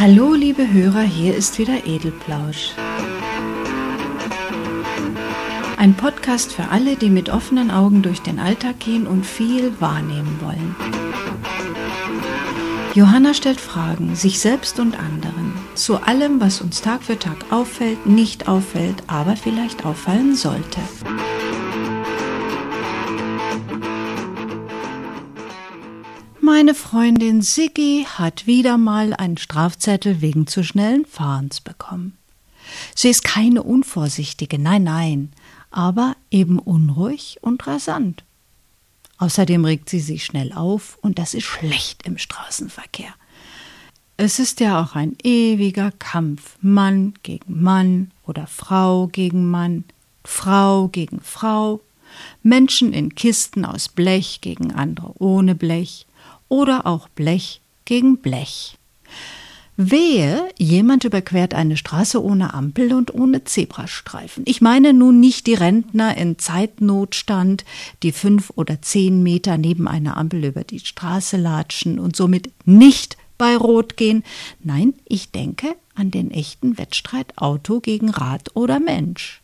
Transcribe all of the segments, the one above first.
Hallo, liebe Hörer, hier ist wieder Edelplausch. Ein Podcast für alle, die mit offenen Augen durch den Alltag gehen und viel wahrnehmen wollen. Johanna stellt Fragen, sich selbst und anderen, zu allem, was uns Tag für Tag auffällt, nicht auffällt, aber vielleicht auffallen sollte. Meine Freundin Siggi hat wieder mal einen Strafzettel wegen zu schnellen Fahrens bekommen. Sie ist keine Unvorsichtige, nein, nein, aber eben unruhig und rasant. Außerdem regt sie sich schnell auf und das ist schlecht im Straßenverkehr. Es ist ja auch ein ewiger Kampf, Mann gegen Mann oder Frau gegen Mann, Frau gegen Frau, Menschen in Kisten aus Blech gegen andere ohne Blech oder auch Blech gegen Blech. Wehe, jemand überquert eine Straße ohne Ampel und ohne Zebrastreifen. Ich meine nun nicht die Rentner in Zeitnotstand, die fünf oder zehn Meter neben einer Ampel über die Straße latschen und somit nicht bei Rot gehen. Nein, ich denke an den echten Wettstreit Auto gegen Rad oder Mensch.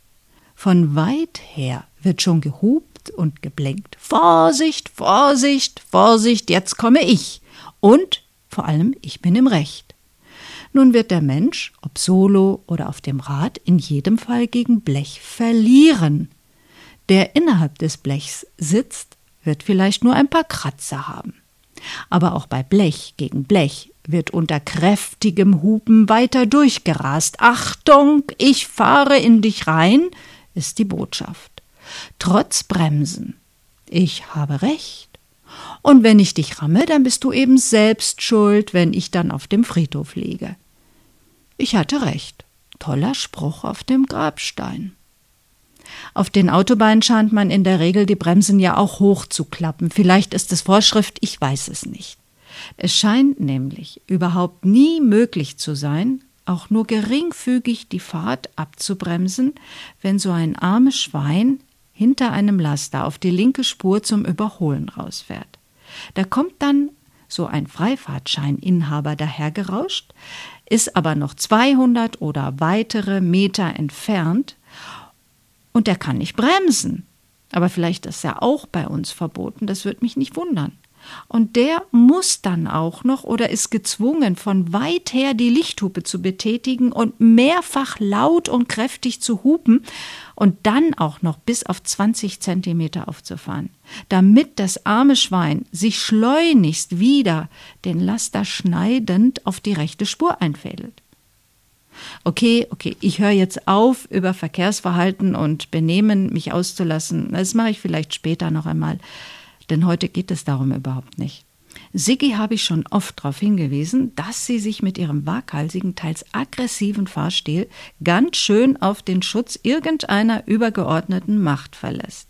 Von weit her wird schon gehupt und geblenkt. Vorsicht, Vorsicht, Vorsicht, jetzt komme ich. Und vor allem, ich bin im Recht. Nun wird der Mensch, ob solo oder auf dem Rad, in jedem Fall gegen Blech verlieren. Der innerhalb des Blechs sitzt, wird vielleicht nur ein paar Kratzer haben. Aber auch bei Blech gegen Blech wird unter kräftigem Hupen weiter durchgerast. Achtung, ich fahre in dich rein, ist die Botschaft. Trotz Bremsen. Ich habe recht. Und wenn ich dich ramme, dann bist du eben selbst schuld, wenn ich dann auf dem Friedhof liege. Ich hatte recht. Toller Spruch auf dem Grabstein. Auf den Autobahnen scheint man in der Regel die Bremsen ja auch hochzuklappen. Vielleicht ist es Vorschrift, ich weiß es nicht. Es scheint nämlich überhaupt nie möglich zu sein, auch nur geringfügig die Fahrt abzubremsen, wenn so ein armes Schwein hinter einem Laster auf die linke Spur zum Überholen rausfährt. Da kommt dann so ein Freifahrtscheininhaber dahergerauscht, ist aber noch 200 oder weitere Meter entfernt und er kann nicht bremsen. Aber vielleicht ist er auch bei uns verboten, das würde mich nicht wundern. Und der muss dann auch noch oder ist gezwungen, von weit her die Lichthupe zu betätigen und mehrfach laut und kräftig zu hupen und dann auch noch bis auf 20 Zentimeter aufzufahren, damit das arme Schwein sich schleunigst wieder den Laster schneidend auf die rechte Spur einfädelt. Okay, okay, ich höre jetzt auf, über Verkehrsverhalten und Benehmen mich auszulassen. Das mache ich vielleicht später noch einmal denn heute geht es darum überhaupt nicht. Siggi habe ich schon oft darauf hingewiesen, dass sie sich mit ihrem waghalsigen, teils aggressiven Fahrstil ganz schön auf den Schutz irgendeiner übergeordneten Macht verlässt.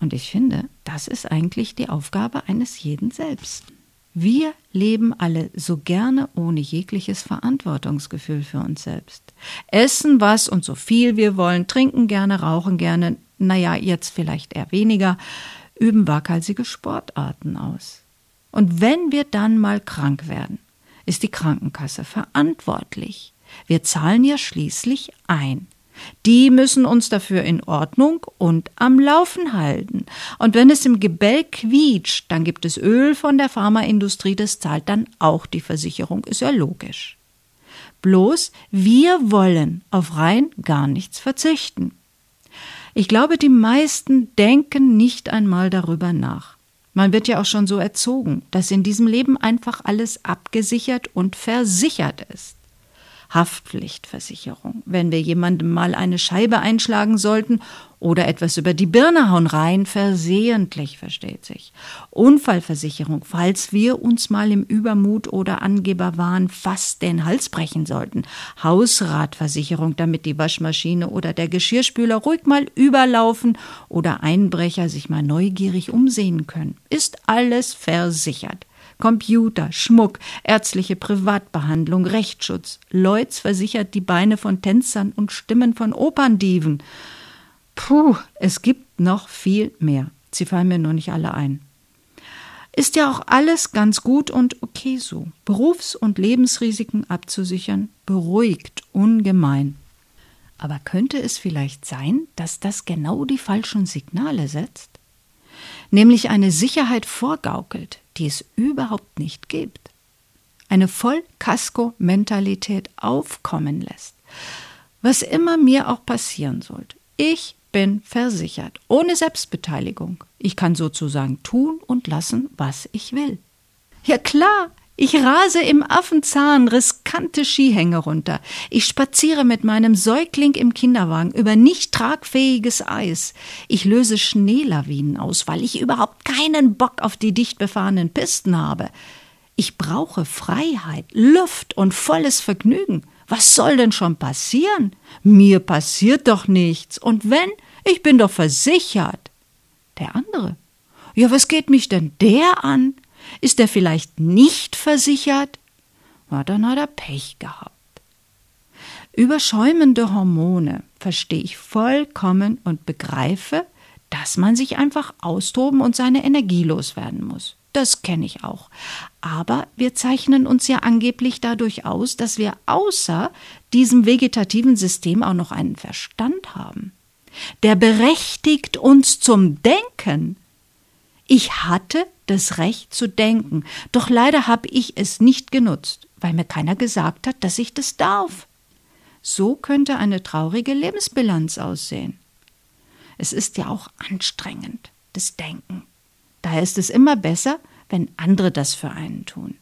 Und ich finde, das ist eigentlich die Aufgabe eines jeden selbst. Wir leben alle so gerne ohne jegliches Verantwortungsgefühl für uns selbst. Essen was und so viel wir wollen, trinken gerne, rauchen gerne, naja, jetzt vielleicht eher weniger, üben waghalsige Sportarten aus. Und wenn wir dann mal krank werden, ist die Krankenkasse verantwortlich. Wir zahlen ja schließlich ein. Die müssen uns dafür in Ordnung und am Laufen halten. Und wenn es im Gebälk quietscht, dann gibt es Öl von der Pharmaindustrie, das zahlt dann auch die Versicherung, ist ja logisch. Bloß wir wollen auf rein gar nichts verzichten. Ich glaube, die meisten denken nicht einmal darüber nach. Man wird ja auch schon so erzogen, dass in diesem Leben einfach alles abgesichert und versichert ist. Haftpflichtversicherung, wenn wir jemandem mal eine Scheibe einschlagen sollten oder etwas über die Birne hauen, rein versehentlich, versteht sich. Unfallversicherung, falls wir uns mal im Übermut oder Angeberwahn fast den Hals brechen sollten. Hausratversicherung, damit die Waschmaschine oder der Geschirrspüler ruhig mal überlaufen oder Einbrecher sich mal neugierig umsehen können. Ist alles versichert. Computer, Schmuck, ärztliche Privatbehandlung, Rechtsschutz. Lloyds versichert die Beine von Tänzern und Stimmen von Operndiven. Puh, es gibt noch viel mehr. Sie fallen mir nur nicht alle ein. Ist ja auch alles ganz gut und okay so. Berufs- und Lebensrisiken abzusichern, beruhigt ungemein. Aber könnte es vielleicht sein, dass das genau die falschen Signale setzt? Nämlich eine Sicherheit vorgaukelt, die es überhaupt nicht gibt. Eine Vollkasko-Mentalität aufkommen lässt. Was immer mir auch passieren sollte. Ich bin versichert, ohne Selbstbeteiligung. Ich kann sozusagen tun und lassen, was ich will. Ja klar, ich rase im Affenzahn riskante Skihänge runter. Ich spaziere mit meinem Säugling im Kinderwagen über nicht tragfähiges Eis. Ich löse Schneelawinen aus, weil ich überhaupt keinen Bock auf die dicht befahrenen Pisten habe. Ich brauche Freiheit, Luft und volles Vergnügen. Was soll denn schon passieren? Mir passiert doch nichts. Und wenn, ich bin doch versichert. Der andere. Ja, was geht mich denn der an? Ist er vielleicht nicht versichert? Na, dann hat er Pech gehabt. Überschäumende Hormone verstehe ich vollkommen und begreife, dass man sich einfach austoben und seine Energie loswerden muss. Das kenne ich auch. Aber wir zeichnen uns ja angeblich dadurch aus, dass wir außer diesem vegetativen System auch noch einen Verstand haben. Der berechtigt uns zum Denken. Ich hatte das Recht zu denken, doch leider habe ich es nicht genutzt, weil mir keiner gesagt hat, dass ich das darf. So könnte eine traurige Lebensbilanz aussehen. Es ist ja auch anstrengend, das Denken. Daher ist es immer besser, wenn andere das für einen tun.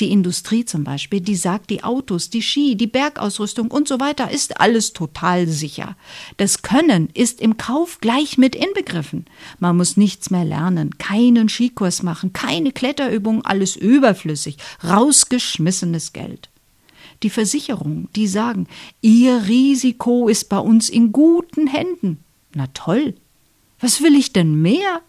Die Industrie zum Beispiel, die sagt, die Autos, die Ski, die Bergausrüstung und so weiter ist alles total sicher. Das Können ist im Kauf gleich mit inbegriffen. Man muss nichts mehr lernen, keinen Skikurs machen, keine Kletterübung, alles überflüssig, rausgeschmissenes Geld. Die Versicherungen, die sagen, Ihr Risiko ist bei uns in guten Händen. Na toll. Was will ich denn mehr?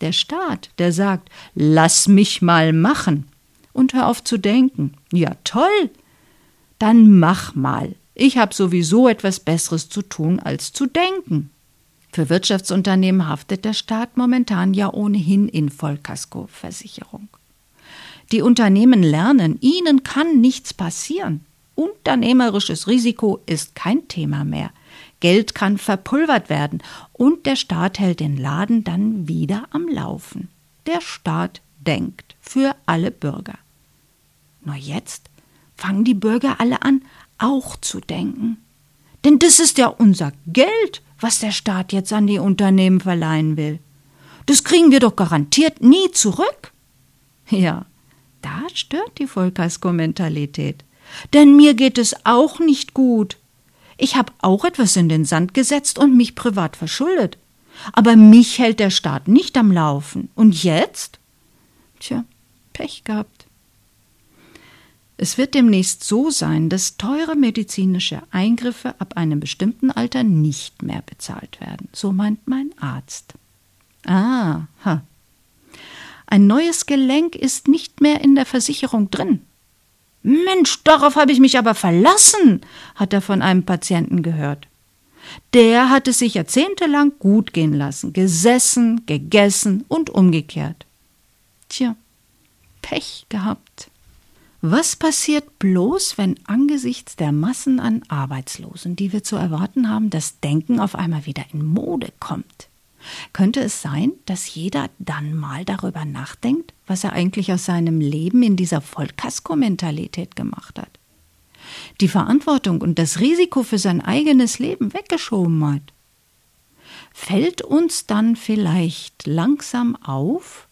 Der Staat, der sagt, lass mich mal machen und hör auf zu denken. Ja, toll. Dann mach mal. Ich habe sowieso etwas Besseres zu tun, als zu denken. Für Wirtschaftsunternehmen haftet der Staat momentan ja ohnehin in Vollkaskoversicherung. Die Unternehmen lernen, ihnen kann nichts passieren. Unternehmerisches Risiko ist kein Thema mehr. Geld kann verpulvert werden und der Staat hält den Laden dann wieder am Laufen. Der Staat denkt für alle Bürger. Nur jetzt fangen die Bürger alle an, auch zu denken. Denn das ist ja unser Geld, was der Staat jetzt an die Unternehmen verleihen will. Das kriegen wir doch garantiert nie zurück. Ja, da stört die Vollkasko-Mentalität. Denn mir geht es auch nicht gut. Ich habe auch etwas in den Sand gesetzt und mich privat verschuldet. Aber mich hält der Staat nicht am Laufen. Und jetzt? Tja, Pech gehabt. Es wird demnächst so sein, dass teure medizinische Eingriffe ab einem bestimmten Alter nicht mehr bezahlt werden. So meint mein Arzt. Ah, ha. Ein neues Gelenk ist nicht mehr in der Versicherung drin. Mensch, darauf habe ich mich aber verlassen, hat er von einem Patienten gehört. Der hat es sich jahrzehntelang gut gehen lassen, gesessen, gegessen und umgekehrt. Tja, Pech gehabt. Was passiert bloß, wenn angesichts der Massen an Arbeitslosen, die wir zu erwarten haben, das Denken auf einmal wieder in Mode kommt? Könnte es sein, dass jeder dann mal darüber nachdenkt, was er eigentlich aus seinem Leben in dieser Vollkasko-Mentalität gemacht hat? Die Verantwortung und das Risiko für sein eigenes Leben weggeschoben hat? Fällt uns dann vielleicht langsam auf,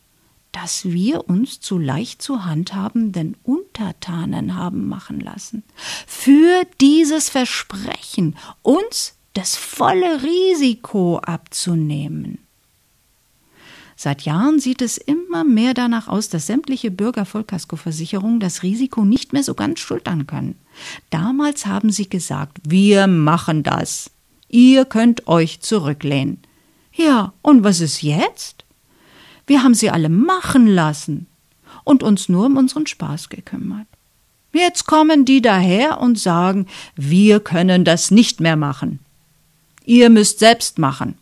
dass wir uns zu leicht zu handhabenden Untertanen haben machen lassen. Für dieses Versprechen, uns das volle Risiko abzunehmen. Seit Jahren sieht es immer mehr danach aus, dass sämtliche Bürgervollkaskoversicherungen das Risiko nicht mehr so ganz schultern können. Damals haben sie gesagt, wir machen das. Ihr könnt euch zurücklehnen. Ja, und was ist jetzt? Wir haben sie alle machen lassen und uns nur um unseren Spaß gekümmert. Jetzt kommen die daher und sagen, wir können das nicht mehr machen. Ihr müsst selbst machen.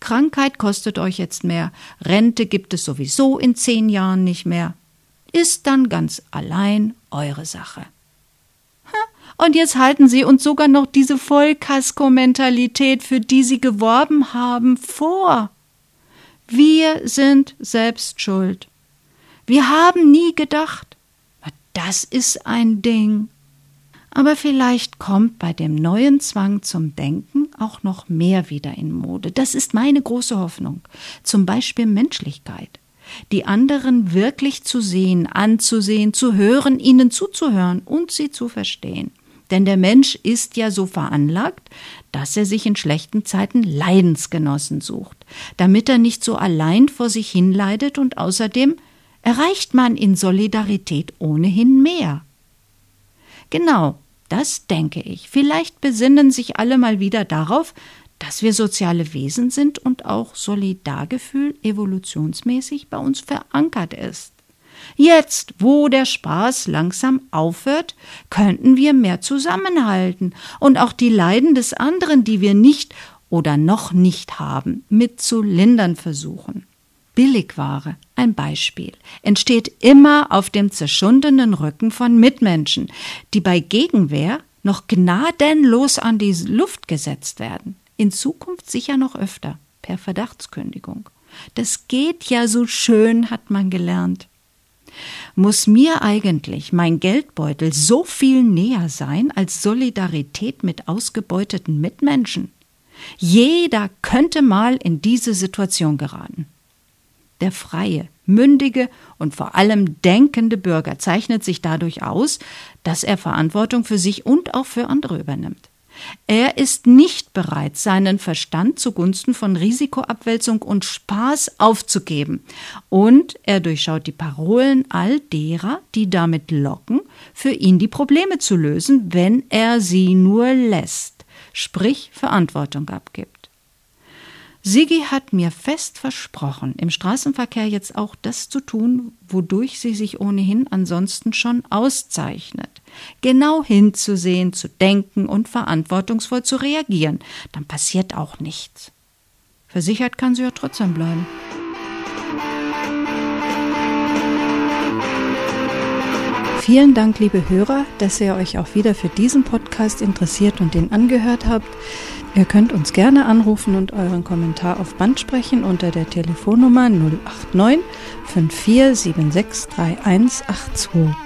Krankheit kostet euch jetzt mehr, Rente gibt es sowieso in zehn Jahren nicht mehr. Ist dann ganz allein eure Sache. Und jetzt halten sie uns sogar noch diese Vollkasko-Mentalität, für die sie geworben haben, vor. Wir sind selbst schuld. Wir haben nie gedacht. Das ist ein Ding. Aber vielleicht kommt bei dem neuen Zwang zum Denken auch noch mehr wieder in Mode. Das ist meine große Hoffnung. Zum Beispiel Menschlichkeit. Die anderen wirklich zu sehen, anzusehen, zu hören, ihnen zuzuhören und sie zu verstehen. Denn der Mensch ist ja so veranlagt, dass er sich in schlechten Zeiten Leidensgenossen sucht, damit er nicht so allein vor sich hinleidet und außerdem erreicht man in Solidarität ohnehin mehr. Genau, das denke ich. Vielleicht besinnen sich alle mal wieder darauf, dass wir soziale Wesen sind und auch Solidargefühl evolutionsmäßig bei uns verankert ist. Jetzt, wo der Spaß langsam aufhört, könnten wir mehr zusammenhalten und auch die Leiden des anderen, die wir nicht oder noch nicht haben, mit zu lindern versuchen. Billigware, ein Beispiel, entsteht immer auf dem zerschundenen Rücken von Mitmenschen, die bei Gegenwehr noch gnadenlos an die Luft gesetzt werden. In Zukunft sicher noch öfter, per Verdachtskündigung. Das geht ja so schön, hat man gelernt. Muss mir eigentlich mein Geldbeutel so viel näher sein als Solidarität mit ausgebeuteten Mitmenschen? Jeder könnte mal in diese Situation geraten. Der freie, mündige und vor allem denkende Bürger zeichnet sich dadurch aus, dass er Verantwortung für sich und auch für andere übernimmt. Er ist nicht bereit, seinen Verstand zugunsten von Risikoabwälzung und Spaß aufzugeben. Und er durchschaut die Parolen all derer, die damit locken, für ihn die Probleme zu lösen, wenn er sie nur lässt, sprich Verantwortung abgibt. Sigi hat mir fest versprochen, im Straßenverkehr jetzt auch das zu tun, wodurch sie sich ohnehin ansonsten schon auszeichnet. Genau hinzusehen, zu denken und verantwortungsvoll zu reagieren. Dann passiert auch nichts. Versichert kann sie ja trotzdem bleiben. Vielen Dank, liebe Hörer, dass ihr euch auch wieder für diesen Podcast interessiert und den angehört habt. Ihr könnt uns gerne anrufen und euren Kommentar auf Band sprechen unter der Telefonnummer 089 5476 3182.